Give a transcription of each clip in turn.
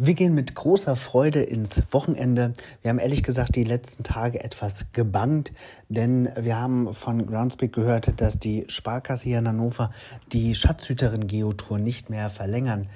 Wir gehen mit großer Freude ins Wochenende. Wir haben ehrlich gesagt die letzten Tage etwas gebannt, denn wir haben von Groundspeak gehört, dass die Sparkasse hier in Hannover die Schatzhüterin Geotour nicht mehr verlängern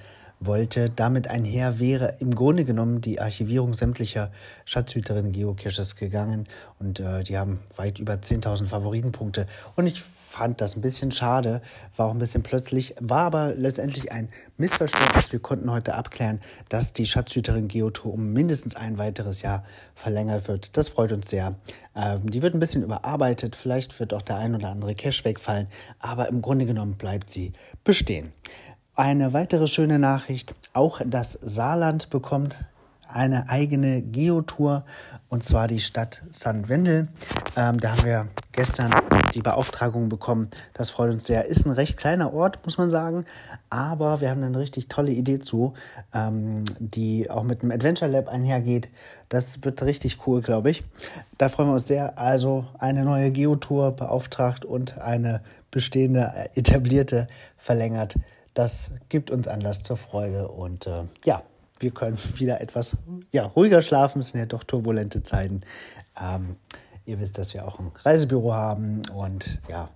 wollte. Damit einher wäre im Grunde genommen die Archivierung sämtlicher Schatzhüterinnen Geocaches gegangen und äh, die haben weit über 10.000 Favoritenpunkte und ich fand das ein bisschen schade, war auch ein bisschen plötzlich, war aber letztendlich ein Missverständnis. Wir konnten heute abklären, dass die Schatzhüterin Geotour um mindestens ein weiteres Jahr verlängert wird. Das freut uns sehr. Ähm, die wird ein bisschen überarbeitet, vielleicht wird auch der ein oder andere Cache wegfallen, aber im Grunde genommen bleibt sie bestehen. Eine weitere schöne Nachricht, auch das Saarland bekommt eine eigene Geotour und zwar die Stadt St. Wendel. Ähm, da haben wir gestern die Beauftragung bekommen. Das freut uns sehr. Ist ein recht kleiner Ort, muss man sagen, aber wir haben eine richtig tolle Idee zu, ähm, die auch mit einem Adventure Lab einhergeht. Das wird richtig cool, glaube ich. Da freuen wir uns sehr. Also eine neue Geotour beauftragt und eine bestehende, äh, etablierte verlängert das gibt uns Anlass zur Freude und äh, ja, wir können wieder etwas ja, ruhiger schlafen. Es sind ja doch turbulente Zeiten. Ähm, ihr wisst, dass wir auch ein Reisebüro haben und ja,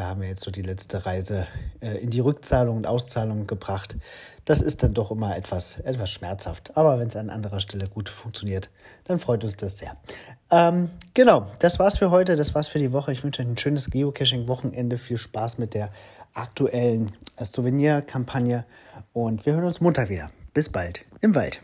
da haben wir jetzt so die letzte Reise äh, in die Rückzahlung und Auszahlung gebracht. Das ist dann doch immer etwas, etwas schmerzhaft. Aber wenn es an anderer Stelle gut funktioniert, dann freut uns das sehr. Ähm, genau, das war's für heute. Das war's für die Woche. Ich wünsche euch ein schönes Geocaching-Wochenende. Viel Spaß mit der aktuellen Souvenir-Kampagne und wir hören uns Montag wieder. Bis bald im Wald.